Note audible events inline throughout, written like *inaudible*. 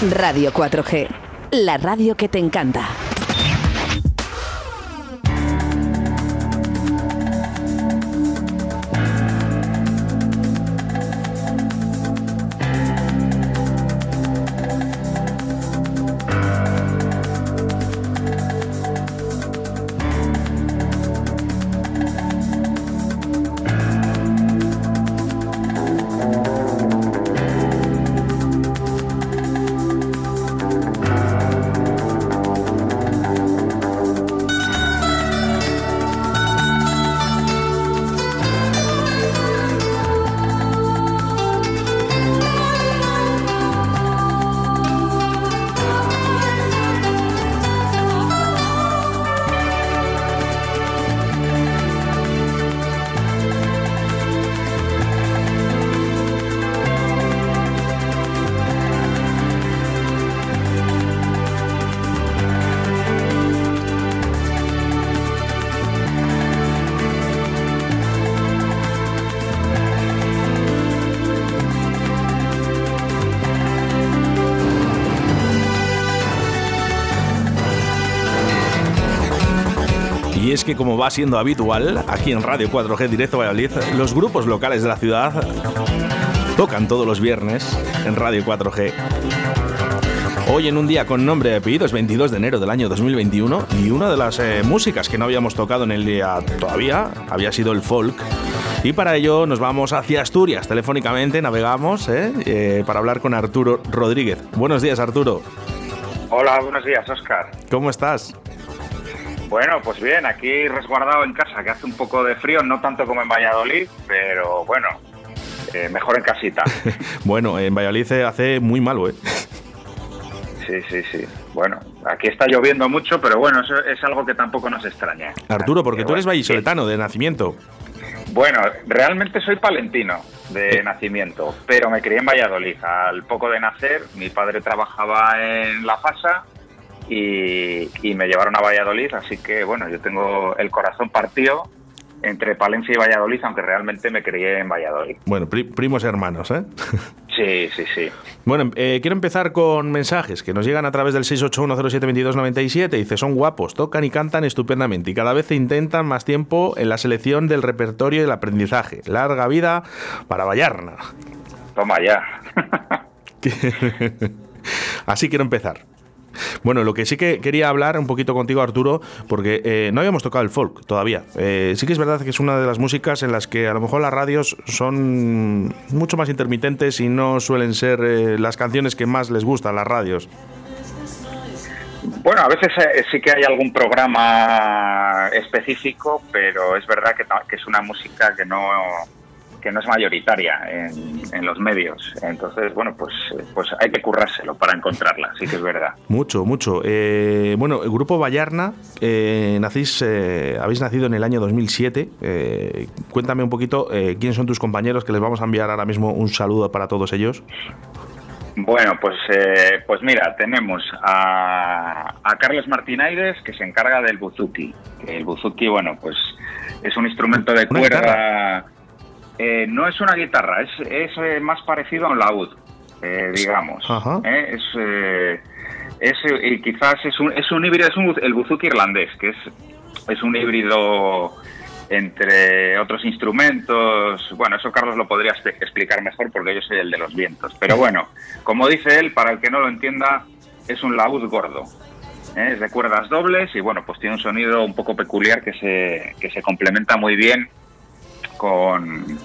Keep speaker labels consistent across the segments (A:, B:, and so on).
A: Radio 4G, la radio que te encanta.
B: Como va siendo habitual aquí en Radio 4G Directo Valladolid, los grupos locales de la ciudad tocan todos los viernes en Radio 4G. Hoy en un día con nombre de apellidos, 22 de enero del año 2021, y una de las eh, músicas que no habíamos tocado en el día todavía había sido el folk. Y para ello nos vamos hacia Asturias, telefónicamente navegamos eh, eh, para hablar con Arturo Rodríguez. Buenos días, Arturo.
C: Hola, buenos días, Oscar.
B: ¿Cómo estás?
C: Bueno, pues bien, aquí resguardado en casa, que hace un poco de frío, no tanto como en Valladolid, pero bueno, eh, mejor en casita. *laughs*
B: bueno, en Valladolid hace muy malo, ¿eh?
C: Sí, sí, sí. Bueno, aquí está lloviendo mucho, pero bueno, eso es algo que tampoco nos extraña.
B: Arturo, porque tú eres vallisoletano de nacimiento.
C: Bueno, realmente soy palentino de eh. nacimiento, pero me crié en Valladolid. Al poco de nacer, mi padre trabajaba en La Fasa y, me llevaron a Valladolid, así que bueno, yo tengo el corazón partido entre Palencia y Valladolid, aunque realmente me crié en Valladolid.
B: Bueno, primos hermanos, ¿eh? *laughs*
C: Sí, sí, sí.
B: Bueno, eh, quiero empezar con mensajes que nos llegan a través del 681072297. Dice, son guapos, tocan y cantan estupendamente y cada vez intentan más tiempo en la selección del repertorio y el aprendizaje. Larga vida para Vallarna.
C: Toma ya. *laughs*
B: Así quiero empezar. Bueno, lo que sí que quería hablar un poquito contigo, Arturo, porque eh, no habíamos tocado el folk todavía. Eh, sí que es verdad que es una de las músicas en las que a lo mejor las radios son mucho más intermitentes y no suelen ser eh, las canciones que más les gustan las radios.
C: Bueno, a veces sí que hay algún programa específico, pero es verdad que es una música que no que no es mayoritaria en, los medios. Entonces, bueno, pues, pues hay que currárselo para encontrarla, sí que es verdad.
B: Mucho, mucho. Eh, bueno, el grupo Vallarna, eh, nacís, eh, habéis nacido en el año 2007. Eh, cuéntame un poquito quiénes son tus compañeros, que les vamos a enviar ahora mismo un saludo para todos ellos.
C: Bueno, pues, pues mira, tenemos a, a Carlos Martinaides, que se encarga del buzuki. El buzuki, bueno, pues es un instrumento de cuerda eh, no es una guitarra, es, es eh, más parecido a un laúd, eh, digamos. Es, es, y quizás es un, es un híbrido, es un, el buzuki irlandés, que es, es un híbrido entre otros instrumentos. Bueno, eso Carlos lo podría explicar mejor porque yo soy el de los vientos. Pero bueno, como dice él, para el que no lo entienda, es un laúd gordo. Es de cuerdas dobles y bueno, pues tiene un sonido un poco peculiar que se, que se complementa muy bien con,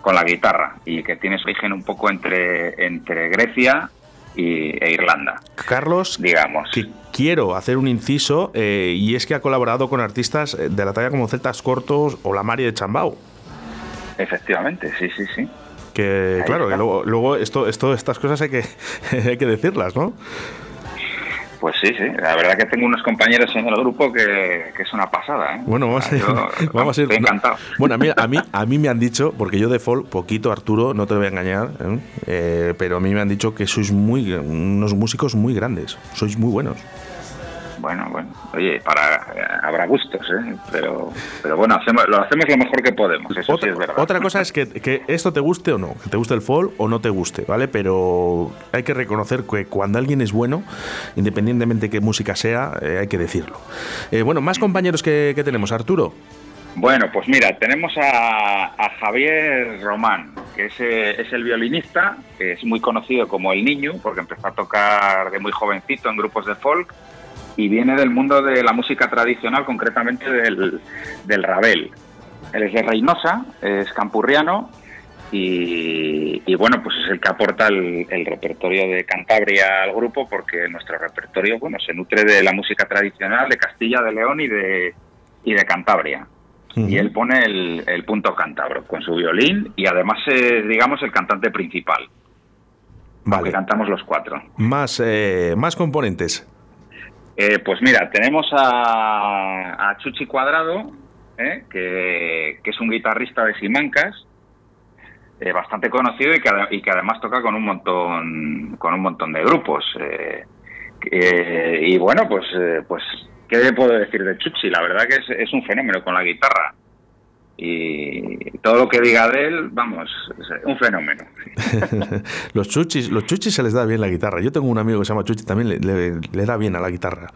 C: con la guitarra y que tiene su origen un poco entre, entre Grecia y, e Irlanda.
B: Carlos,
C: digamos.
B: Que quiero hacer un inciso eh, y es que ha colaborado con artistas de la talla como Celtas Cortos o la de Chambao.
C: Efectivamente, sí, sí, sí.
B: Que claro, que luego, luego esto, esto, estas cosas hay que, *laughs* hay que decirlas, ¿no?
C: Pues sí, sí. La verdad que tengo unos compañeros en el grupo que, es una pasada. ¿eh?
B: Bueno, vamos a ir. *laughs* vamos a ir
C: encantado.
B: Bueno, a mí, a, mí, *laughs* a mí me han dicho, porque yo de folk, poquito Arturo, no te voy a engañar, ¿eh? Eh, pero a mí me han dicho que sois muy unos músicos muy grandes. Sois muy buenos.
C: Bueno, bueno. Oye, para eh, habrá gustos, ¿eh? pero, pero bueno, hacemos, lo hacemos lo mejor que podemos, eso
B: otra,
C: sí es verdad.
B: Otra cosa es que, que, esto te guste o no, que te guste el folk o no te guste, ¿vale? Pero hay que reconocer que cuando alguien es bueno, independientemente de qué música sea, eh, hay que decirlo. Eh, bueno, más compañeros que, que tenemos, Arturo.
C: Bueno, pues mira, tenemos a, Javier Román, que es, es, el violinista, que es muy conocido como el niño, porque empezó a tocar de muy jovencito en grupos de folk y viene del mundo de la música tradicional, concretamente del, del Rabel. Él es de Reynosa, es campurriano y, bueno, pues es el que aporta el, el, repertorio de Cantabria al grupo porque nuestro repertorio, bueno, se nutre de la música tradicional de Castilla, de León y de, y de Cantabria y él pone el, punto cántabro con su violín y además es, digamos, el cantante principal. Vale. cantamos los cuatro.
B: Más, eh, más componentes.
C: Eh, pues mira, tenemos a, Chuchi Cuadrado, eh, que, es un guitarrista de Simancas, bastante conocido y que, además toca con un montón, con un montón de grupos. y bueno, pues, pues ¿Qué puedo decir de Chuchi? La verdad que es, un fenómeno con la guitarra. Y todo lo que diga de él, vamos, es un fenómeno. *laughs*
B: los chuchis, los chuchis se les da bien la guitarra. Yo tengo un amigo que se llama Chuchi, también le, da bien a la guitarra.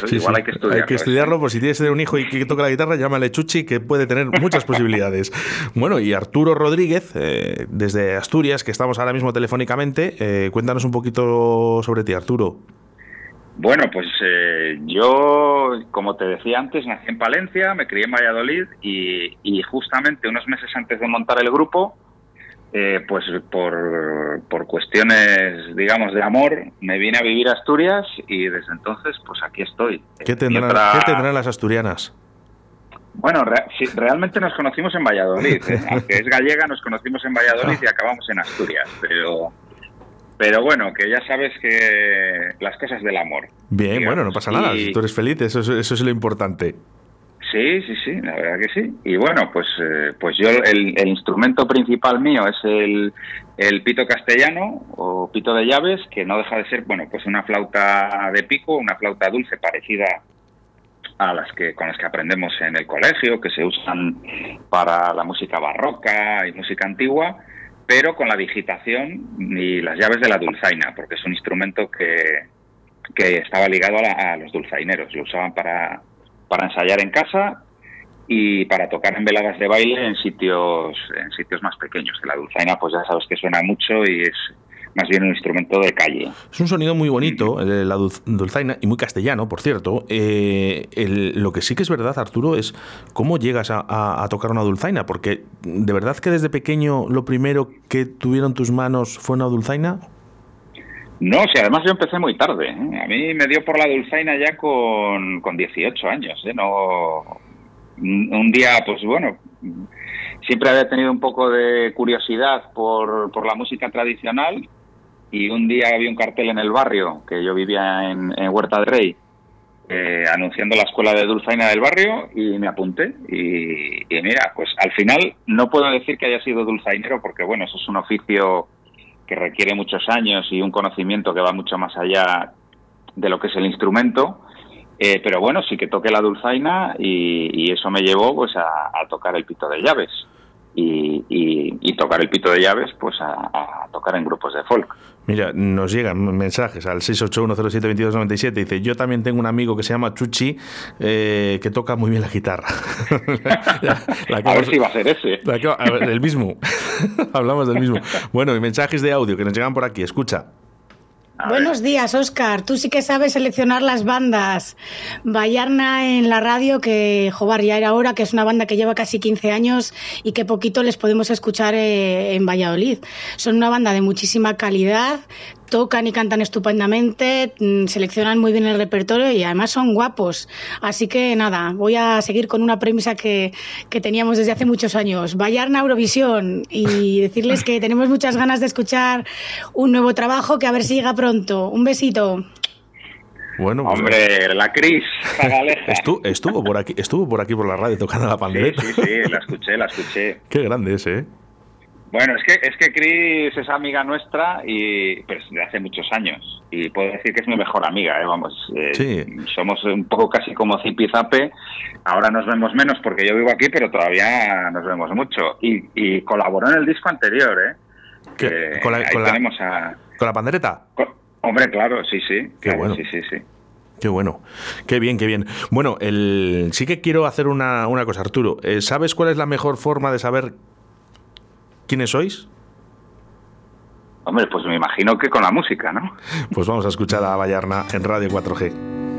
C: Pues igual hay que estudiarlo.
B: Hay que estudiarlo, por si tienes un hijo y que toca la guitarra, llámale Chuchi, que puede tener muchas *laughs* posibilidades. Bueno, y Arturo Rodríguez, eh, desde Asturias, que estamos ahora mismo telefónicamente, eh, cuéntanos un poquito sobre ti, Arturo.
C: Bueno, pues eh, yo, como te decía antes, nací en Palencia, me crié en Valladolid y, justamente unos meses antes de montar el grupo, eh, pues por, por, cuestiones, digamos, de amor, me vine a vivir a Asturias y desde entonces, pues aquí estoy.
B: ¿Qué tendrán, tendrán las asturianas?
C: Bueno, realmente nos conocimos en Valladolid. ¿eh? *laughs* Aunque es gallega, nos conocimos en Valladolid y acabamos en Asturias. Pero pero bueno, que ya sabes que las cosas del amor.
B: Bien, bueno, no pasa nada. Si tú eres feliz, eso, eso es lo importante.
C: Sí, sí, sí, la verdad que sí. Y bueno, pues, eh, pues yo el, instrumento principal mío es el, el, pito castellano o pito de llaves, que no deja de ser, bueno, pues una flauta de pico, una flauta dulce parecida a las que con las que aprendemos en el colegio, que se usan para la música barroca y música antigua, pero con la digitación y las llaves de la dulzaina, porque es un instrumento que, que estaba ligado a, los dulzaineros. Lo usaban para, para ensayar en casa y para tocar en veladas de baile en sitios, en sitios más pequeños. La dulzaina, pues ya sabes que suena mucho y es más bien un instrumento de calle.
B: Es un sonido muy bonito, la dulzaina, y muy castellano, por cierto. Eh, lo que sí que es verdad, Arturo, es cómo llegas a, tocar una dulzaina, porque de verdad que desde pequeño lo primero que tuvieron tus manos fue una dulzaina.
C: No, si además yo empecé muy tarde. ¿eh? A mí me dio por la dulzaina ya con, con 18 años. ¿eh? No, un día, pues bueno, siempre había tenido un poco de curiosidad por, por la música tradicional y un día había un cartel en el barrio, que yo vivía en, Huerta del Rey, eh, anunciando la escuela de dulzaina del barrio y me apunté. Y, mira, pues al final no puedo decir que haya sido dulzainero porque, bueno, eso es un oficio que requiere muchos años y un conocimiento que va mucho más allá de lo que es el instrumento. Eh, pero bueno, sí que toqué la dulzaina y, eso me llevó pues a tocar el pito de llaves y, tocar el pito de llaves, pues a, tocar en grupos de folk.
B: Mira, nos llegan mensajes al 681072297. Dice: Yo también tengo un amigo que se llama Chuchi eh, que toca muy bien la guitarra. *laughs*
C: a ver si va a ser ese.
B: el mismo. *laughs* Hablamos del mismo. Bueno, y mensajes de audio que nos llegan por aquí. Escucha.
D: Buenos días, Oscar. Tú sí que sabes seleccionar las bandas. Vallarna en la radio, que Jobar ya era que es una banda que lleva casi 15 años y que poquito les podemos escuchar eh, en Valladolid. Son una banda de muchísima calidad, tocan y cantan estupendamente, mm, seleccionan muy bien el repertorio y además son guapos. Así que nada, voy a seguir con una premisa que, que teníamos desde hace muchos años. Vallarna Eurovisión y *laughs* decirles que tenemos muchas ganas de escuchar un nuevo trabajo que a ver si llega pronto. Un besito.
C: Bueno, pues, hombre, la Cris *laughs*
B: estuvo, estuvo por aquí, estuvo por aquí por la radio tocando la pandereta.
C: Sí, sí, sí, la escuché, la escuché. *laughs*
B: Qué grande ese, ¿eh?
C: Bueno, es que es que Cris es amiga nuestra y pero de hace muchos años y puedo decir que es mi mejor amiga, ¿eh? vamos, eh, somos un poco casi como zipizape. Ahora nos vemos menos porque yo vivo aquí, pero todavía nos vemos mucho y, y colaboró en el disco anterior, ¿eh?
B: ¿Con, la, con, la, pandereta?
C: hombre, claro, sí, sí.
B: Qué bueno.
C: Sí, sí, sí.
B: Qué bueno, qué bien, qué bien. Bueno, el... sí que quiero hacer una, una cosa, Arturo. Eh, ¿Sabes cuál es la mejor forma de saber quiénes sois?
C: Hombre, pues me imagino que con la música, ¿no?
B: Pues vamos a escuchar a Vallarna en Radio 4G.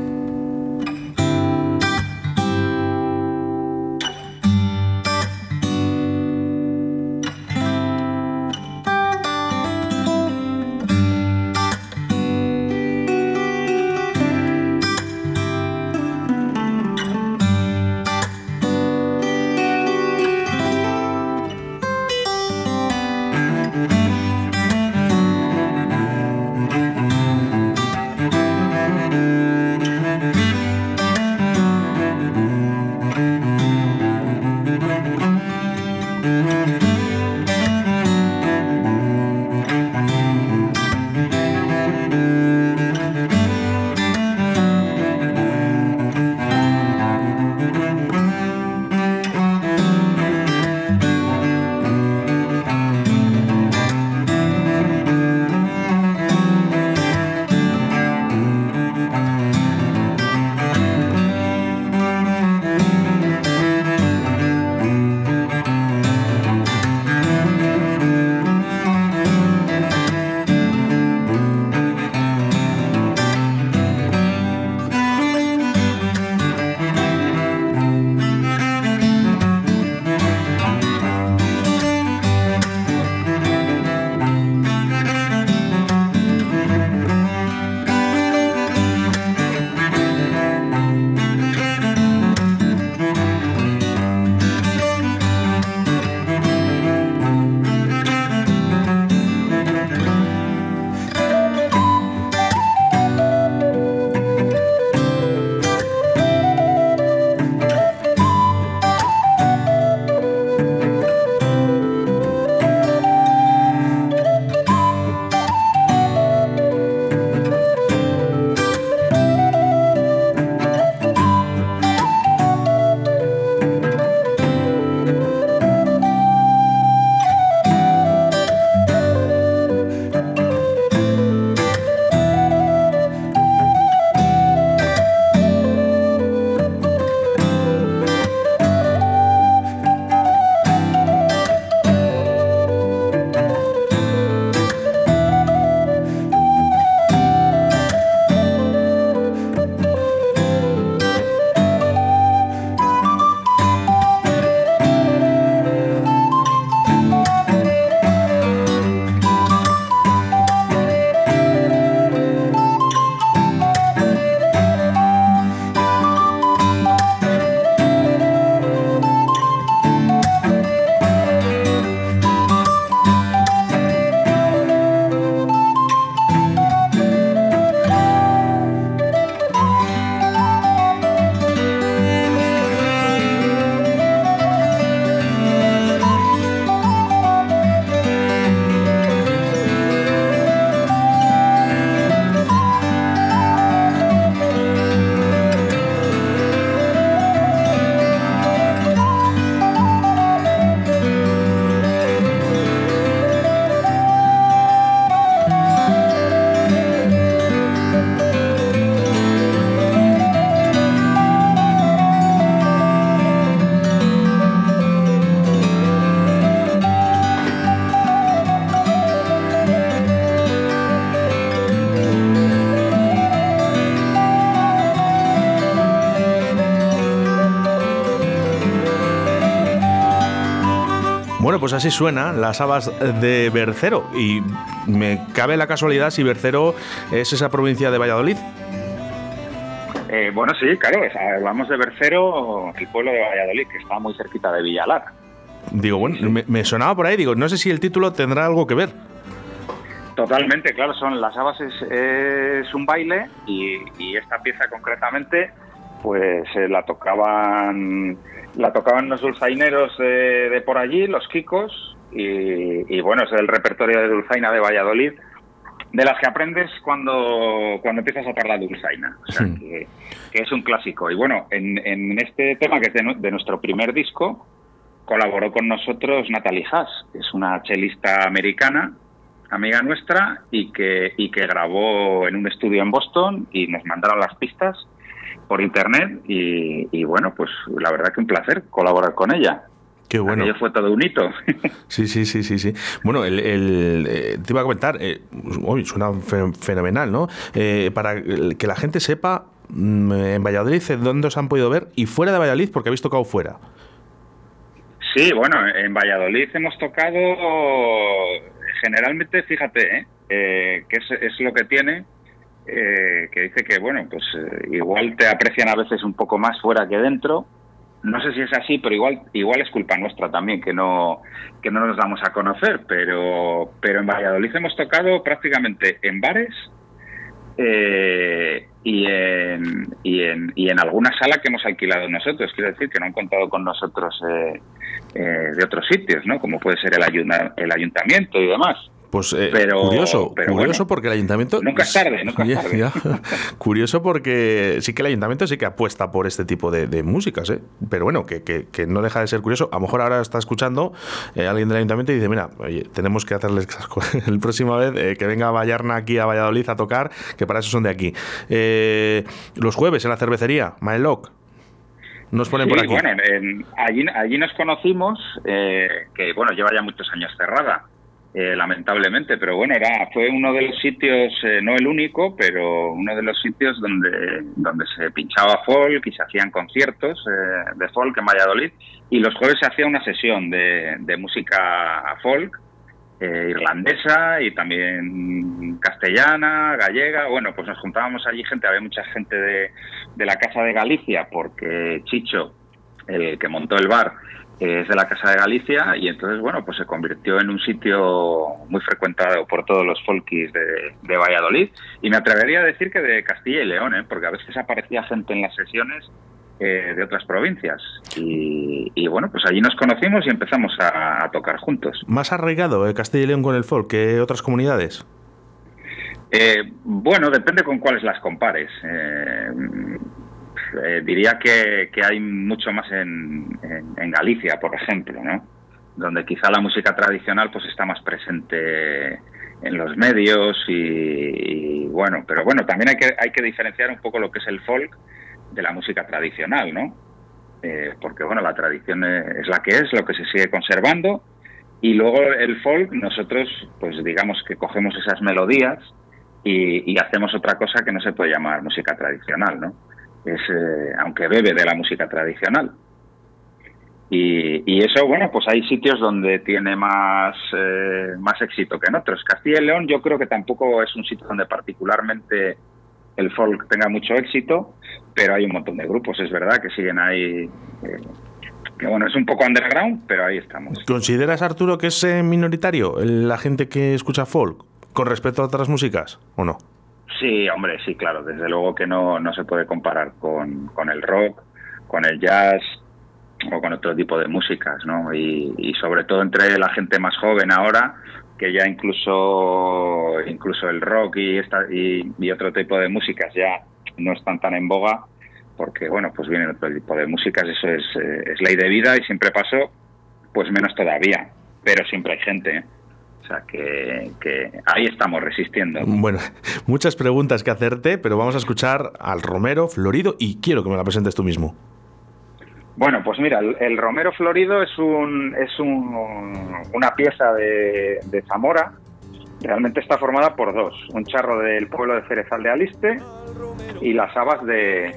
B: Así suena las habas de Bercero. Y me cabe la casualidad si Bercero es esa provincia de Valladolid.
C: Eh, bueno, sí, claro, hablamos de Bercero, el pueblo de Valladolid, que está muy cerquita de Villalar.
B: Digo, bueno, me, sonaba por ahí, digo, no sé si el título tendrá algo que ver.
C: Totalmente, claro, son las habas es, un baile y, esta pieza concretamente, pues eh, la tocaban la tocaban los dulzaineros de, por allí, los Kikos, y, bueno, es el repertorio de Dulzaina de Valladolid, de las que aprendes cuando, cuando empiezas a tocar la Dulzaina, o sea, hmm. que, es un clásico. Y bueno, en, en este tema que es de, nuestro primer disco, colaboró con nosotros Natalie Haas, que es una chelista americana, amiga nuestra, y que, y que grabó en un estudio en Boston y nos mandaron las pistas por internet y, bueno, pues la verdad que un placer colaborar con ella.
B: Qué bueno.
C: fue todo un hito. *laughs*
B: Sí, sí, sí, sí, sí. Bueno, el, eh, te iba a comentar, eh, suena fenomenal, ¿no? Eh, para que la gente sepa mm, en Valladolid dónde os han podido ver y fuera de Valladolid porque habéis tocado fuera.
C: Sí, bueno, en Valladolid hemos tocado generalmente, fíjate, que es, es, lo que tiene, eh, que dice que, bueno, pues eh, igual te aprecian a veces un poco más fuera que dentro. No sé si es así, pero igual igual es culpa nuestra también que no que no nos damos a conocer, pero pero en Valladolid hemos tocado prácticamente en bares eh, y, en, y, en, y en alguna sala que hemos alquilado nosotros. Quiero decir que no han contado con nosotros de otros sitios, ¿no? Como puede ser el, el ayuntamiento y demás.
B: Pues eh, curioso, curioso porque el ayuntamiento...
C: Nunca es tarde, nunca es tarde. *laughs*
B: curioso porque sí que el ayuntamiento sí que apuesta por este tipo de, músicas, ¿eh? pero bueno, que, que, no deja de ser curioso. A lo mejor ahora está escuchando eh, alguien del ayuntamiento y dice, mira, oye, tenemos que hacerles *laughs* el próximo vez eh, que venga Vallarna aquí a Valladolid a tocar, que para eso son de aquí. los jueves en la cervecería, Maeloc. Nos ponen por aquí.
C: Bueno, allí, allí nos conocimos, que bueno, lleva ya muchos años cerrada eh, lamentablemente, pero bueno, era fue uno de los sitios, eh, no el único, pero uno de los sitios donde, donde se pinchaba folk y se hacían conciertos eh, de folk en Valladolid y los jueves se hacía una sesión de, de música folk irlandesa y también castellana, gallega. Bueno, pues nos juntábamos allí gente, había mucha gente de, de la Casa de Galicia porque Chicho, el que montó el bar, es de la Casa de Galicia y entonces, bueno, pues se convirtió en un sitio muy frecuentado por todos los folkis de, Valladolid y me atrevería a decir que de Castilla y León, ¿eh? porque a veces aparecía gente en las sesiones eh, de otras provincias y, bueno, pues allí nos conocimos y empezamos a, tocar juntos.
B: ¿Más arraigado eh, Castilla y León con el folk que otras comunidades?
C: bueno, depende con cuáles las compares. Eh, diría que, hay mucho más en, Galicia, por ejemplo, ¿no? donde quizá la música tradicional pues está más presente en los medios y, bueno, pero bueno, también hay que, hay que diferenciar un poco lo que es el folk de la música tradicional, ¿no? Eh, porque bueno, la tradición es la que es, lo que se sigue conservando y luego el folk, nosotros pues digamos que cogemos esas melodías y, y hacemos otra cosa que no se puede llamar música tradicional, ¿no? Es, eh, aunque bebe de la música tradicional. Y, y, eso, bueno, pues hay sitios donde tiene más, eh, más éxito que en otros. Castilla y León yo creo que tampoco es un sitio donde particularmente el folk tenga mucho éxito, pero hay un montón de grupos, es verdad, que siguen ahí. Eh, que bueno, es un poco underground, pero ahí estamos.
B: ¿Consideras, Arturo, que es minoritario la gente que escucha folk con respecto a otras músicas o no?
C: Sí, hombre, sí, claro, desde luego que no, no se puede comparar con, con el rock, con el jazz o con otro tipo de músicas, ¿no? Y, sobre todo entre la gente más joven ahora, que ya incluso incluso el rock y, esta, y, otro tipo de músicas ya no están tan en boga, porque, bueno, pues vienen otro tipo de músicas, eso es, eh, es ley de vida y siempre pasó, pues menos todavía, pero siempre hay gente, ¿eh? O sea que, ahí estamos resistiendo.
B: Bueno, *laughs* muchas preguntas que hacerte, pero vamos a escuchar al Romero Florido y quiero que me la presentes tú mismo.
C: Bueno, pues mira, el, Romero Florido es un es una pieza de, Zamora. Realmente está formada por dos: un charro del pueblo de Cerezal de Aliste y las habas de,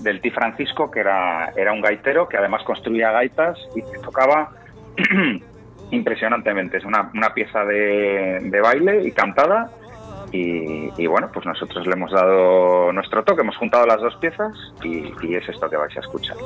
C: del Ti Francisco, que era, era un gaitero que además construía gaitas y tocaba *clears throat* impresionantemente. Es una, una pieza de, de, baile y cantada. Y, y, bueno, pues nosotros le hemos dado nuestro toque, hemos juntado las dos piezas y, y es esto que vais a escuchar.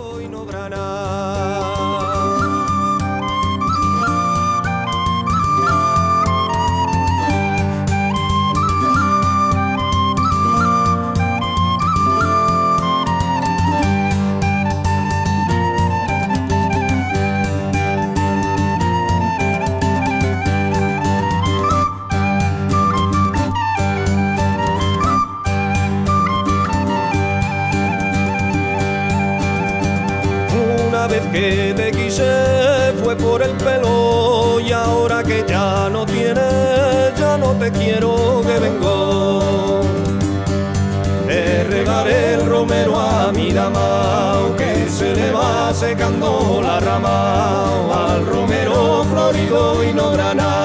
E: Que se le va secando la rama al romero florido y no granado.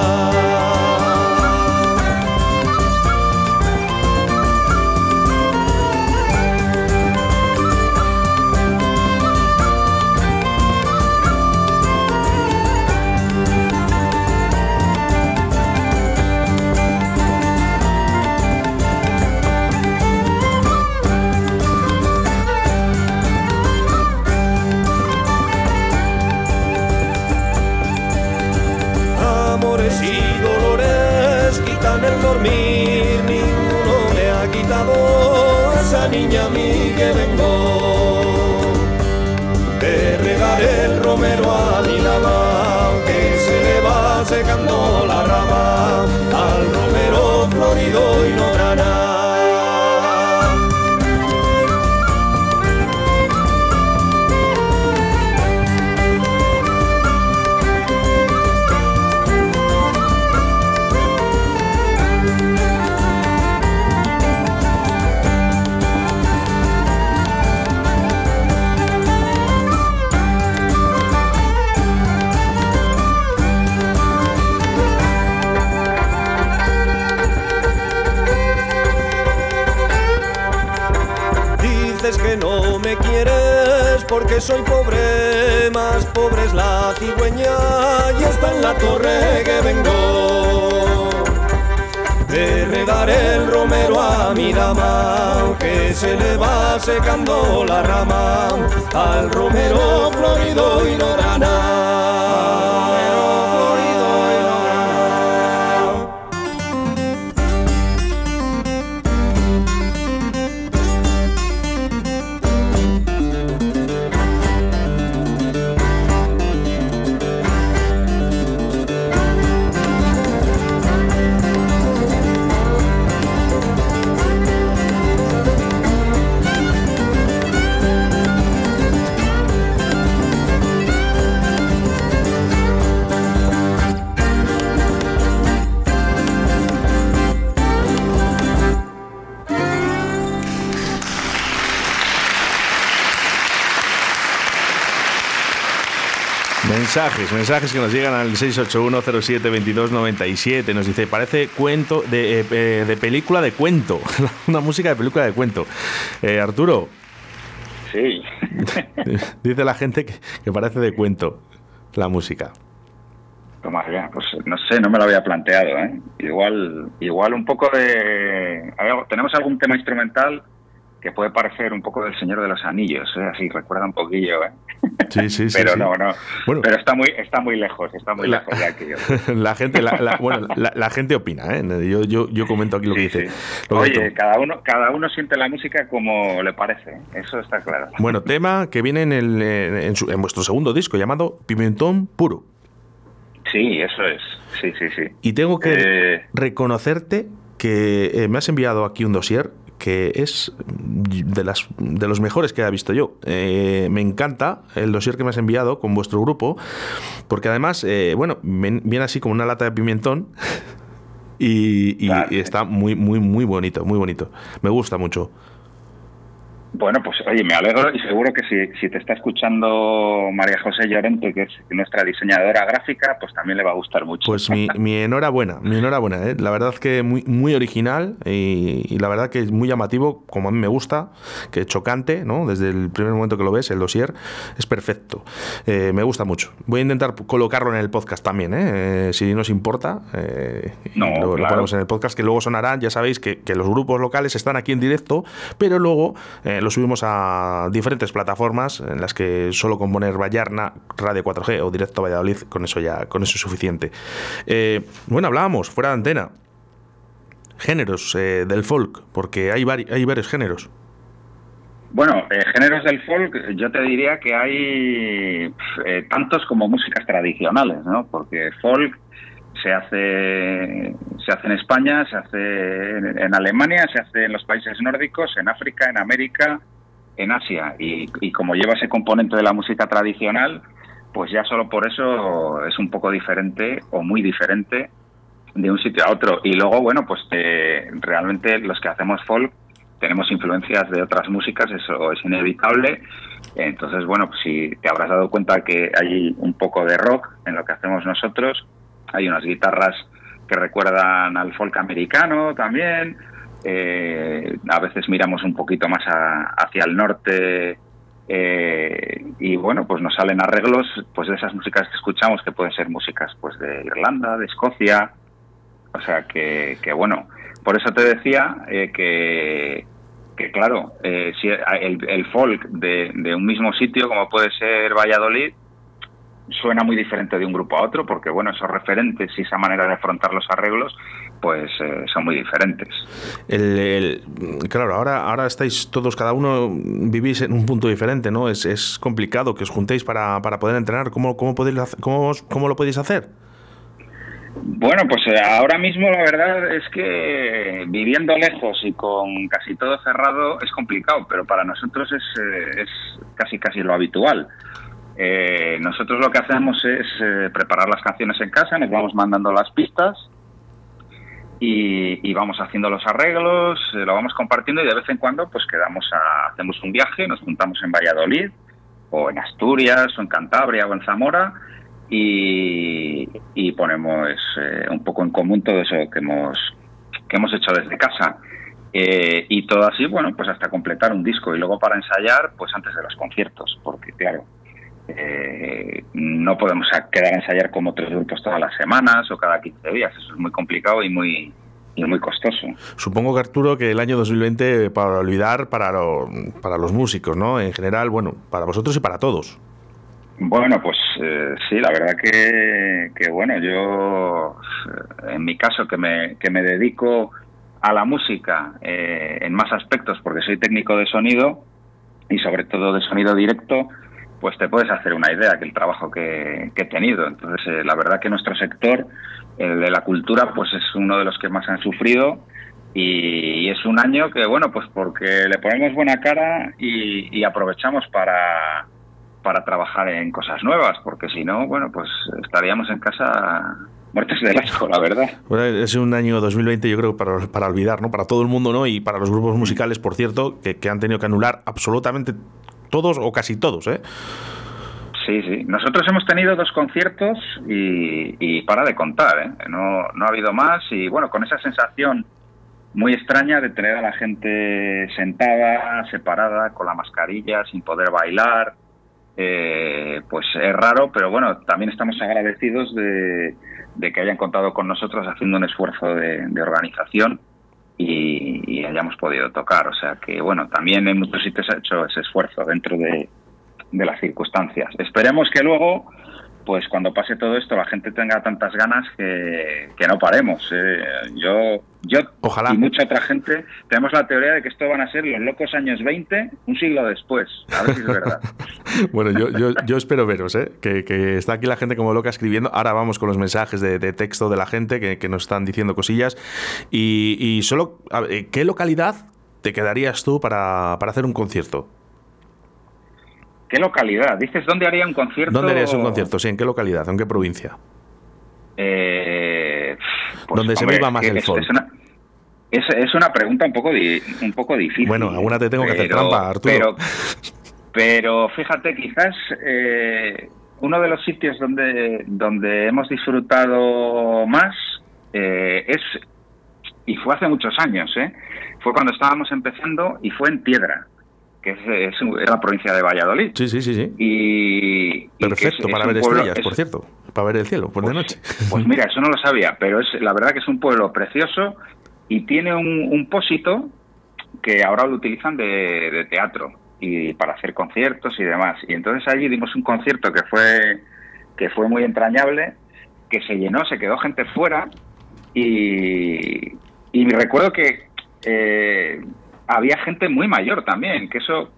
E: Niña a mí que vengo. Te regaré el romero a mi dama, que se le va secando la rama al romero florido y no grana. Porque soy pobre, más pobre es la cigüeña y está en la torre que vengo. De regaré el romero a mi dama, que se le va secando la rama al romero florido y no
B: Mensajes, mensajes que nos llegan al 681072297. Nos dice, parece cuento de, eh, de película de cuento. *laughs* Una música de película de cuento. Eh, Arturo.
C: Sí. *laughs*
B: dice la gente que, parece de cuento la música.
C: Pues no sé, no me lo había planteado. ¿eh? Igual, igual un poco de... Tenemos algún tema instrumental que puede parecer un poco del Señor de los Anillos, ¿eh? así recuerda un poquillo, ¿eh?
B: Sí, sí, *laughs* sí.
C: Pero no, no. pero está muy, está muy lejos, está muy lejos de aquí. *laughs*
B: La gente, la, bueno, la, gente opina, ¿eh? Yo, yo, yo comento aquí lo que dice.
C: Oye, cada uno, cada uno siente la música como le parece, eso está claro.
B: Bueno, tema que viene en, el, en, en vuestro segundo disco llamado Pimentón Puro.
C: Sí, eso es. Sí, sí, sí.
B: Y tengo que eh, reconocerte que eh, me has enviado aquí un dossier que es de, las, de los mejores que he visto yo. Eh, me encanta el dossier que me has enviado con vuestro grupo, porque además, eh, bueno, viene así como una lata de pimentón. Y, y, está muy, muy, muy bonito, muy bonito. Me gusta mucho.
C: Bueno, pues oye, me alegro y seguro que si, si te está escuchando María José Llorente, que es nuestra diseñadora gráfica, pues también le va a gustar mucho.
B: Pues mi, mi enhorabuena, mi enhorabuena. ¿eh? La verdad que muy, muy original y, la verdad que es muy llamativo, como a mí me gusta, que chocante, ¿no? Desde el primer momento que lo ves, el dossier es perfecto. Eh, me gusta mucho. Voy a intentar colocarlo en el podcast también, ¿eh? eh si nos importa.
C: no,
B: lo, ponemos en el podcast, que luego sonarán. Ya sabéis que, que, los grupos locales están aquí en directo, pero luego lo subimos a diferentes plataformas en las que solo con poner Vallarna, Radio 4G o Directo Valladolid, con eso ya con eso es suficiente. Eh, bueno, hablábamos fuera de antena. Géneros eh, del folk, porque hay, hay varios géneros.
C: Bueno, eh, géneros del folk, yo te diría que hay tantos como músicas tradicionales, ¿no? Porque folk se hace se hace en España, se hace en, Alemania, se hace en los países nórdicos, en África, en América, en Asia y, y como lleva ese componente de la música tradicional, pues ya solo por eso es un poco diferente o muy diferente de un sitio a otro. Y luego, bueno, pues eh, realmente los que hacemos folk tenemos influencias de otras músicas, eso es inevitable. Entonces, bueno, pues si te habrás dado cuenta que hay un poco de rock en lo que hacemos nosotros, hay unas guitarras que recuerdan al folk americano también. Eh, a veces miramos un poquito más hacia el norte eh, y bueno, pues nos salen arreglos pues de esas músicas que escuchamos que pueden ser músicas pues de Irlanda, de Escocia, o sea que, que bueno, por eso te decía eh, que, que claro, eh, si el, el folk de, un mismo sitio como puede ser Valladolid suena muy diferente de un grupo a otro porque bueno, esos referentes y esa manera de afrontar los arreglos pues eh, son muy diferentes.
B: El, claro, ahora, ahora estáis todos, cada uno vivís en un punto diferente, ¿no? Es, es complicado que os juntéis para, para poder entrenar. ¿Cómo, cómo, podéis, cómo, ¿Cómo lo podéis hacer?
C: Bueno, pues eh, ahora mismo la verdad es que viviendo lejos y con casi todo cerrado es complicado, pero para nosotros es, eh, es casi casi lo habitual. Eh, nosotros lo que hacemos es eh, preparar las canciones en casa, nos vamos mandando las pistas y, vamos haciendo los arreglos, eh, lo vamos compartiendo y de vez en cuando pues quedamos a, hacemos un viaje, nos juntamos en Valladolid o en Asturias o en Cantabria o en Zamora y, ponemos eh, un poco en común todo eso que hemos, que hemos hecho desde casa. Y todo así, bueno, pues hasta completar un disco y luego para ensayar, pues antes de los conciertos, porque claro, eh, no podemos quedar a ensayar como otros grupos todas las semanas o cada 15 días, eso es muy complicado y muy, y muy costoso.
B: Supongo que Arturo que el año 2020 para olvidar para, lo, para los músicos, ¿no? En general, bueno, para vosotros y para todos.
C: Bueno, pues eh, sí, la verdad que, que, bueno, yo en mi caso que me, que me dedico a la música eh, en más aspectos porque soy técnico de sonido y sobre todo de sonido directo, pues te puedes hacer una idea que el trabajo que, he tenido. Entonces, eh, la verdad que nuestro sector, el de la cultura, pues es uno de los que más han sufrido y, es un año que, bueno, pues porque le ponemos buena cara y, aprovechamos para para trabajar en cosas nuevas, porque si no, bueno, pues estaríamos en casa muertes de asco, la verdad.
B: Es un año 2020, yo creo, para, para olvidar, ¿no? Para todo el mundo, ¿no? Y para los grupos musicales, por cierto, que, que han tenido que anular absolutamente todos o casi todos, ¿eh?
C: Sí, sí. Nosotros hemos tenido dos conciertos y, para de contar, ¿eh? No, no ha habido más y bueno, con esa sensación muy extraña de tener a la gente sentada, separada, con la mascarilla, sin poder bailar, eh, pues es raro, pero bueno, también estamos agradecidos de, que hayan contado con nosotros haciendo un esfuerzo de organización y, hayamos podido tocar. O sea que, bueno, también en muchos sitios ha hecho ese esfuerzo dentro de, de las circunstancias. Esperemos que luego pues cuando pase todo esto la gente tenga tantas ganas que, que no paremos. Eh, yo, yo
B: Ojalá.
C: y mucha otra gente tenemos la teoría de que esto van a ser los locos años 20, un siglo después. A ver si es verdad. *laughs*
B: bueno, yo, yo, yo, espero veros, ¿eh? que, que, está aquí la gente como loca escribiendo. Ahora vamos con los mensajes de, de texto de la gente que, que, nos están diciendo cosillas. Y, y solo, ¿qué localidad te quedarías tú para, para hacer un concierto?
C: ¿Qué localidad? ¿Dices dónde haría un concierto?
B: ¿Dónde harías un concierto? Sí, ¿en qué localidad? ¿En qué provincia?
C: Eh,
B: pues, Donde se viva más el
C: es,
B: folk.
C: Es una, es, es una, pregunta un poco, di, un poco difícil.
B: Bueno, alguna te tengo pero, que hacer trampa, Arturo.
C: Pero, pero fíjate, quizás eh, uno de los sitios donde, donde hemos disfrutado más eh, es, y fue hace muchos años, ¿eh? fue cuando estábamos empezando y fue en Piedra que es, es, es, la provincia de Valladolid.
B: Sí, sí, sí. sí.
C: Y,
B: Perfecto,
C: y
B: para ver pueblo, estrellas, por cierto, para ver el cielo, por
C: pues,
B: de noche.
C: Pues mira, eso no lo sabía, pero es la verdad que es un pueblo precioso y tiene un, un pósito que ahora lo utilizan de, de, teatro y para hacer conciertos y demás. Y entonces allí dimos un concierto que fue que fue muy entrañable, que se llenó, se quedó gente fuera y, y recuerdo que eh, había gente muy mayor también, que eso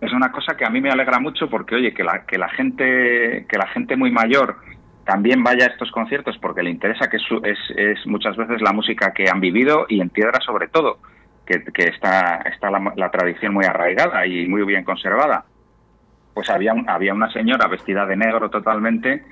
C: es una cosa que a mí me alegra mucho porque oye que la que la gente que la gente muy mayor también vaya a estos conciertos porque le interesa que es, es, es muchas veces la música que han vivido y en piedra sobre todo que, está, está la, tradición muy arraigada y muy bien conservada. Pues había, había una señora vestida de negro totalmente,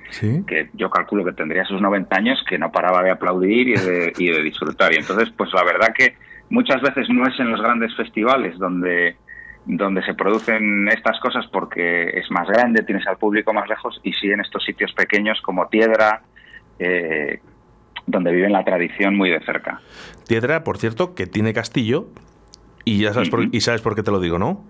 C: que yo calculo que tendría sus 90 años, que no paraba de aplaudir y de, y de disfrutar. Y entonces, pues la verdad que muchas veces no es en los grandes festivales donde donde se producen estas cosas porque es más grande, tienes al público más lejos, y sí en estos sitios pequeños como Tiedra, eh, donde viven la tradición muy de cerca.
B: Tiedra, por cierto, que tiene castillo, y ya sabes, por, y sabes por qué te lo digo, ¿no?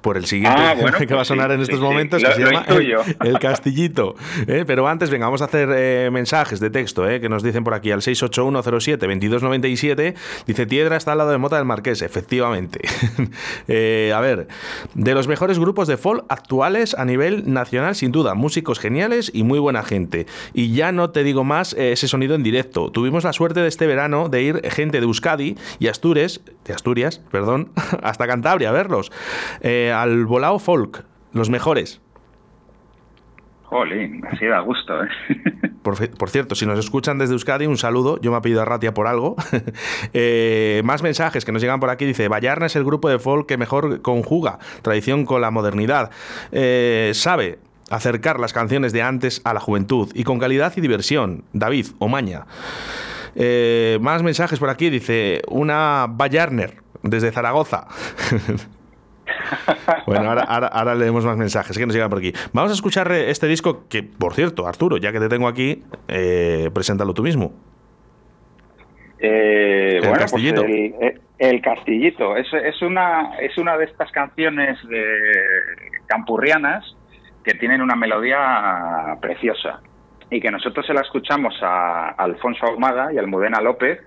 B: Por el siguiente ah, *laughs* que va a pues sonar en estos momentos, que se llama *laughs* el, Castillito. ¿eh? Pero antes, venga, vamos a hacer eh, mensajes de texto ¿eh? que nos dicen por aquí al 68107-2297. Dice, Tiedra está al lado de Mota del Marqués, efectivamente. *laughs* a ver, de los mejores grupos de folk actuales a nivel nacional, sin duda, músicos geniales y muy buena gente. Y ya no te digo más ese sonido en directo. Tuvimos la suerte de este verano de ir gente de Euskadi y Asturias, de Asturias, perdón, hasta Cantabria a verlos. Eh, al volao folk, los mejores.
C: Jolín, así da gusto, ¿eh? *laughs*
B: Por, cierto, si nos escuchan desde Euskadi, un saludo. Yo me he pedido a Ratia por algo. *laughs* Eh, más mensajes que nos llegan por aquí. Dice, Vallarna es el grupo de folk que mejor conjuga tradición con la modernidad. Eh, sabe acercar las canciones de antes a la juventud y con calidad y diversión. David Omaña. más mensajes por aquí. Dice, una Vallarner desde Zaragoza. *laughs* *laughs* Bueno, ahora, leemos más mensajes que nos llegan por aquí. Vamos a escuchar eh, este disco que, por cierto, Arturo, ya que te tengo aquí, eh, preséntalo tú mismo.
C: Eh, el bueno, Castillito. Pues el, Castillito es, es, una, es una de estas canciones de campurrianas que tienen una melodía preciosa y que nosotros se la escuchamos a Alfonso Ahumada y a Almudena López,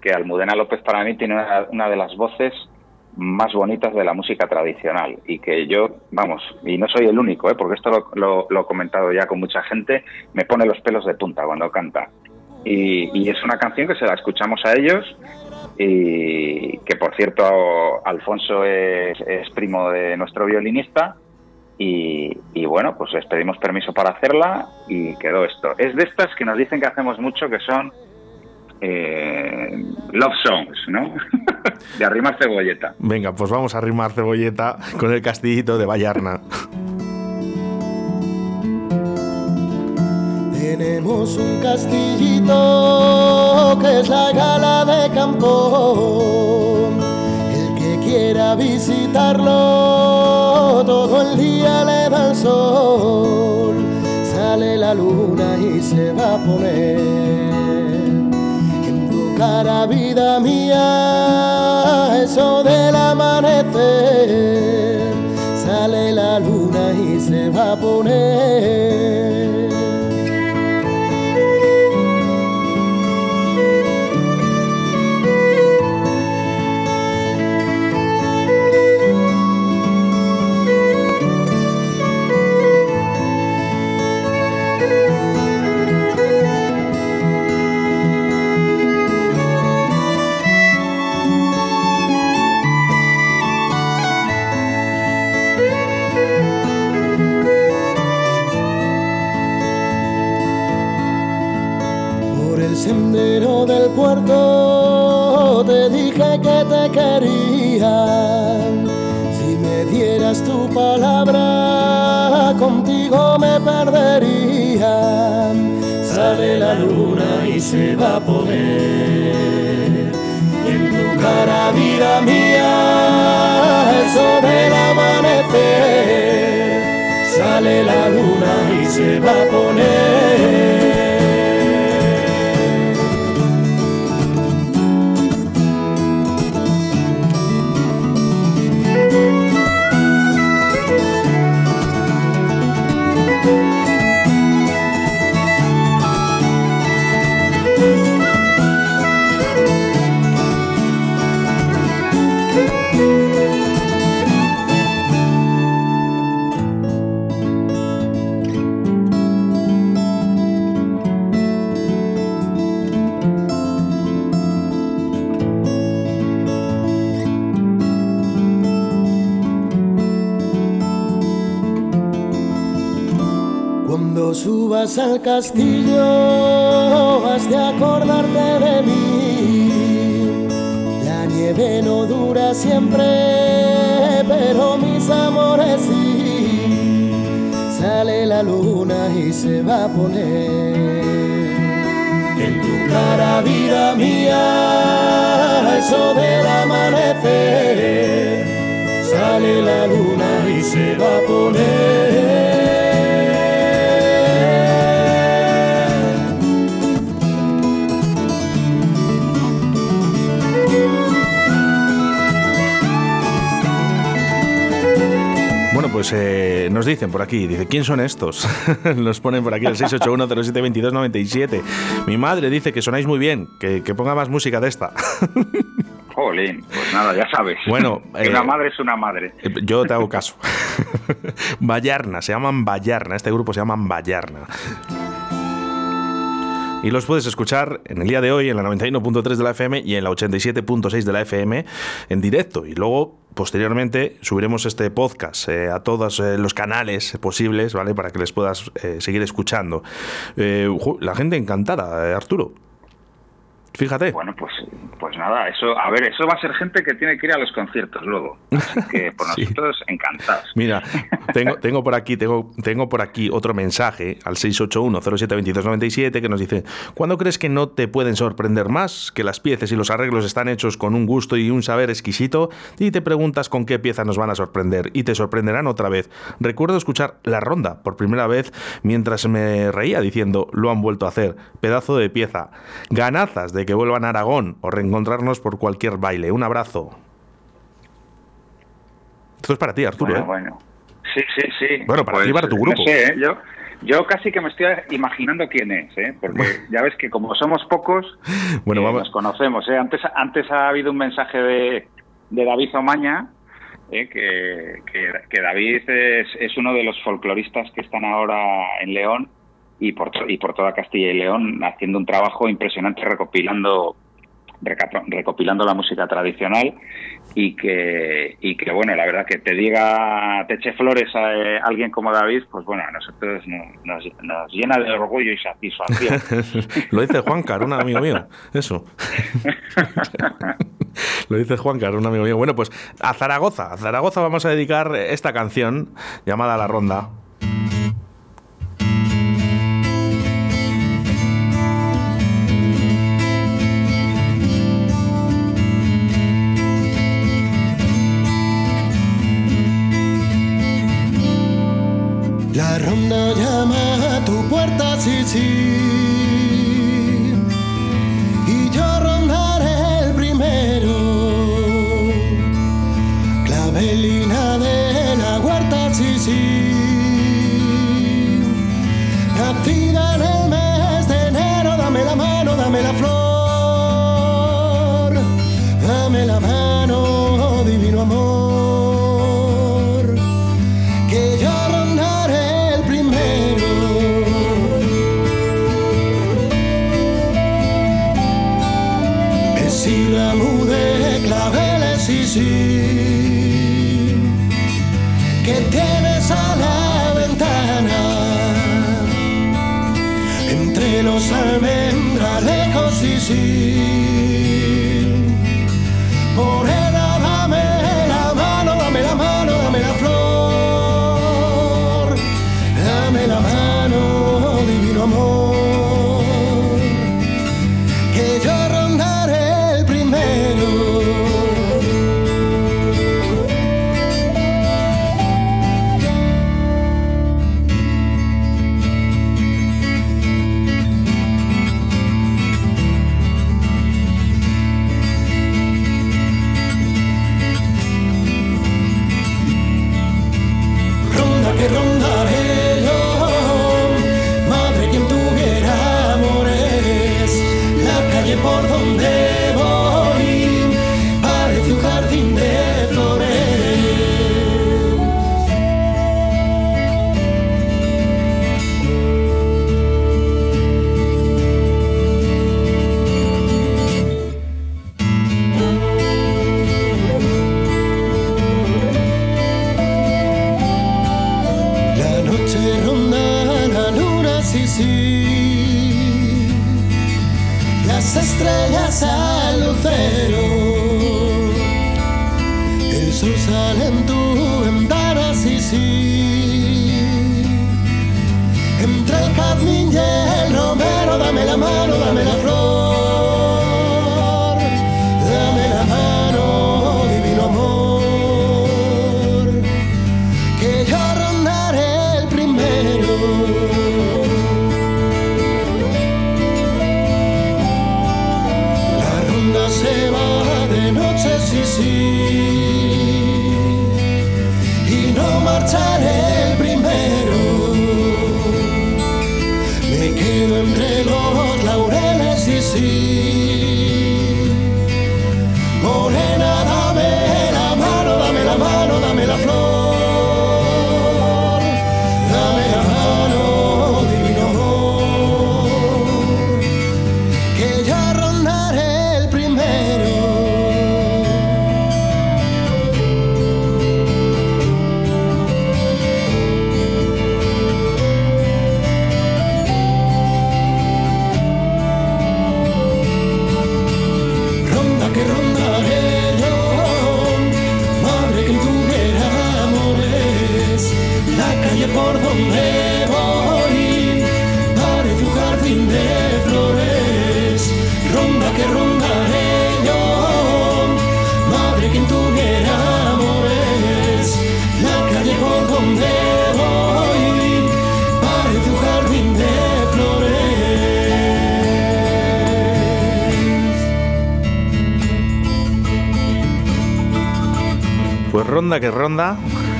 C: que Almudena López para mí tiene una de las voces más bonitas de la música tradicional y que yo, vamos, y no soy el único, ¿eh? porque esto lo, he comentado ya con mucha gente, me pone los pelos de punta cuando canta. Y, es una canción que se la escuchamos a ellos y que, por cierto, Alfonso es, primo de nuestro violinista y, y, bueno, pues les pedimos permiso para hacerla y quedó esto. Es de estas que nos dicen que hacemos mucho, que son eh, love songs, ¿no? *laughs* de arrimar cebolleta.
B: Venga, pues vamos a arrimar cebolleta con el castillito de Vallarna.
F: Tenemos un castillito que es la gala de campo. El que quiera visitarlo, todo el día le da el sol. Sale la luna y se va a poner cara vida mía, eso del amanecer, sale la luna y se va a poner. Te dije que te quería. Si me dieras tu palabra, contigo me perdería. Sale la luna y se va a poner. En tu cara, vida mía, eso del amanecer. Sale la luna y se va a poner. Al castillo, has de acordarte de mí. La nieve no dura siempre, pero mis amores sí. Sale la luna y se va a poner en tu cara, vida mía, eso del amanecer. Sale la luna y se va a poner.
B: Pues eh, nos dicen por aquí, dice, ¿quién son estos? *laughs* nos ponen por aquí el 681072297. Mi madre dice que sonáis muy bien, que, ponga más música de esta. *laughs*
C: Jolín, pues nada, ya sabes.
B: Bueno,
C: una eh, madre es una madre.
B: Eh, yo te hago caso. *laughs* Vallarna, se llaman Vallarna, este grupo se llaman Vallarna. Y los puedes escuchar en el día de hoy en la 91.3 de la FM y en la 87.6 de la FM en directo. Y luego posteriormente subiremos este podcast eh, a todos eh, los canales posibles, ¿vale? Para que les puedas eh, seguir escuchando. la gente encantada, Arturo. Fíjate.
C: Bueno, pues, pues nada, eso, a ver, eso va a ser gente que tiene que ir a los conciertos luego. Así que por *laughs* nosotros encantados.
B: Mira, *laughs* tengo, tengo por aquí, tengo, tengo por aquí otro mensaje al 681-072297 que nos dice: ¿Cuándo crees que no te pueden sorprender más? Que las piezas y los arreglos están hechos con un gusto y un saber exquisito, y te preguntas con qué pieza nos van a sorprender, y te sorprenderán otra vez. Recuerdo escuchar La Ronda por primera vez mientras me reía diciendo: Lo han vuelto a hacer. Pedazo de pieza. Ganazas de que vuelvan a Aragón o reencontrarnos por cualquier baile. Un abrazo. Esto es para ti, Arturo.
C: Bueno,
B: ¿eh?
C: bueno. Sí, sí, sí.
B: Bueno, para ti, para tu grupo.
C: No sé, ¿eh? yo, yo casi que me estoy imaginando quién es, ¿eh? porque ya ves que como somos pocos, *laughs* bueno, vamos. nos conocemos. ¿eh? Antes, antes ha habido un mensaje de, de David Omaña, ¿eh? que, que, David es, es, uno de los folcloristas que están ahora en León y por, y por toda Castilla y León haciendo un trabajo impresionante recopilando recopilando la música tradicional y que y que bueno la verdad que te diga te eche flores a, eh, alguien como David pues bueno a nosotros nos, nos, llena de orgullo y satisfacción. *laughs*
B: Lo dice Juan Car un amigo mío eso. Lo dice Juan Car un amigo mío. Bueno pues a Zaragoza a Zaragoza vamos a dedicar esta canción llamada La Ronda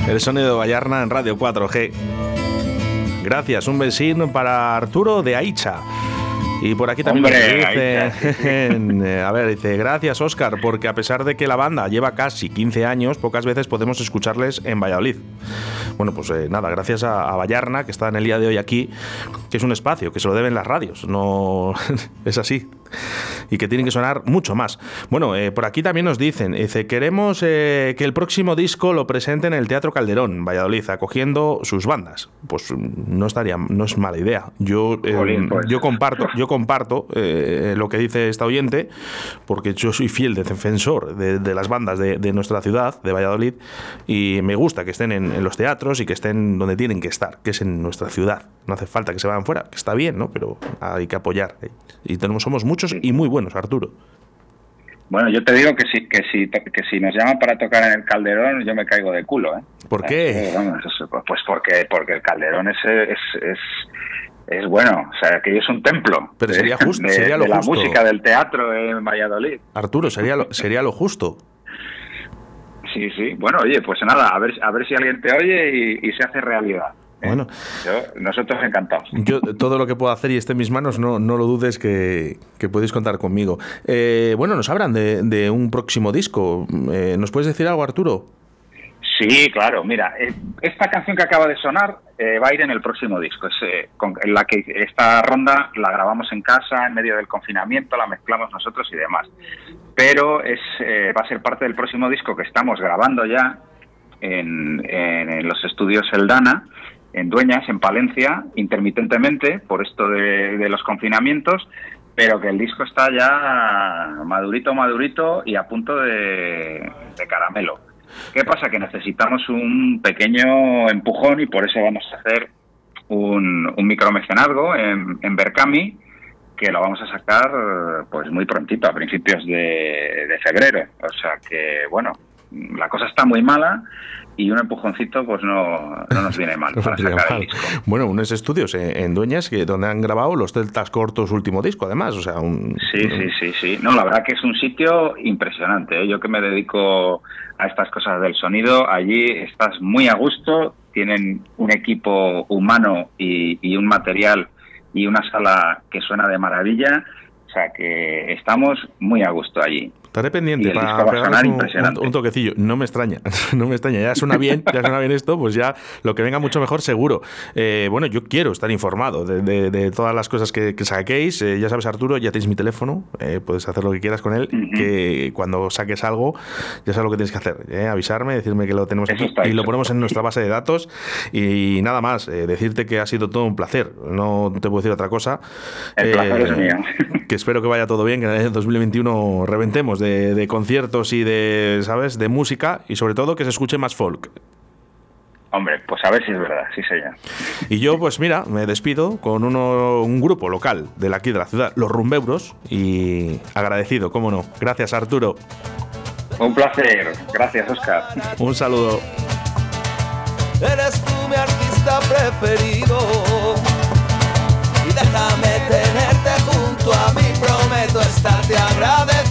F: el
B: sonido de Vallarna en Radio 4G. Gracias, un besín para Arturo de Aicha. Y por aquí también
C: Hombre,
B: dice, *laughs* eh, a ver, dice, gracias Oscar, porque a pesar de que la banda lleva casi 15 años, pocas veces podemos escucharles en Valladolid. Bueno, pues eh, nada, gracias a, a Vallarna, que está en el día de hoy aquí, que es un espacio, que se lo deben las radios, no *laughs* es así. Y que tienen que sonar mucho más. Bueno, eh, por aquí también nos dicen, dice, queremos eh, que el próximo disco lo presenten en el Teatro Calderón, Valladolid, acogiendo sus bandas. Pues mm, no estaría, no es mala idea. Yo, eh,
C: pues.
B: yo comparto, yo comparto eh, lo que dice esta oyente, porque yo soy fiel defensor de, de las bandas de, de nuestra ciudad, de Valladolid, y me gusta que estén en, en los teatros y que estén donde tienen que estar, que es en nuestra ciudad. No hace falta que se vayan fuera, que está bien, ¿no? Pero hay que apoyar. eh. Y tenemos, somos muchos y muy buenos, Arturo.
C: Bueno, yo te digo que si, que si, que si nos llaman para tocar en el Calderón, yo me caigo de culo, ¿eh?
B: ¿Por qué?
C: Eh, vamos, eso, pues porque, porque el Calderón es, es, es, es bueno, o sea, que es un templo.
B: Pero sería justo-
C: de,
B: sería lo
C: de la música del teatro en Valladolid.
B: Arturo, sería lo, sería lo justo.
C: Sí, sí. Bueno, oye, pues nada, a ver, a ver si alguien te oye y, y se hace realidad. ¿Eh?
B: Bueno.
C: Yo- nosotros encantados.
B: Yo todo lo que puedo hacer y esté en mis manos, no, no lo dudes que, que podéis contar conmigo. Eh, bueno, nos hablan de, de un próximo disco. Eh, ¿Nos puedes decir algo, Arturo?
C: Sí, claro. Mira, esta canción que acaba de sonar eh, va a ir en el próximo disco. Es, eh, con, en la que esta ronda la grabamos en casa, en medio del confinamiento, la mezclamos nosotros y demás. Pero es, eh, va a ser parte del próximo disco que estamos grabando ya en, en- en los estudios Eldana, en Dueñas, en Palencia, intermitentemente por esto de, los confinamientos, pero que el disco está ya madurito, madurito y a punto de, de caramelo. ¿Qué pasa? Que necesitamos un pequeño empujón y por eso vamos a hacer un, un micromecenazgo en, en Berkami que lo vamos a sacar pues muy prontito, a principios de febrero. O sea que, bueno, la cosa está muy mala y un empujoncito pues no, no nos viene mal *laughs*
B: No
C: para
B: vendría
C: sacar
B: mal.
C: el disco.
B: Bueno, unos estudios en, en Dueñas que, donde han grabado los Deltas Cortos último disco, además. O sea, un,
C: Sí, sí, sí, sí. No, la verdad que es un sitio impresionante. ¿eh? Yo que me dedico a estas cosas del sonido, allí estás muy a gusto, tienen un equipo humano y, y un material y una sala que suena de maravilla. O sea que estamos muy a gusto allí.
B: Estaré pendiente para pegarles un, un- un toquecillo. No me extraña, *laughs* no me extraña. Ya suena bien, ya suena bien esto, pues ya lo que venga mucho mejor seguro. Eh, bueno, yo quiero estar informado de, de- de todas las cosas que, que saquéis. Eh, ya sabes, Arturo, ya tienes mi teléfono, eh, puedes hacer lo que quieras con él. Que cuando saques algo, ya sabes lo que tienes que hacer. eh, avisarme, decirme que lo tenemos
C: Eso
B: aquí y lo ponemos en nuestra base de datos. Y nada más, eh, decirte que ha sido todo un placer. No te puedo decir otra cosa.
C: El placer es mío.
B: Que espero que vaya todo bien, que en el año 2021 reventemos de, de conciertos y de, ¿sabes?, de música y sobre todo que se escuche más folk.
C: Hombre, pues a ver si es verdad, sí señor.
B: Y yo, pues mira, me despido con uno, un grupo local de aquí de la ciudad, los Rumbeuros, y agradecido, cómo no. Gracias, Arturo.
C: Un placer, gracias, Oscar.
B: Un saludo.
E: Eres tú mi artista preferido. Y déjame tenerte junto a mí, prometo estarte agradecido.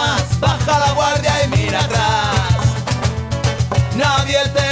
E: Nadie te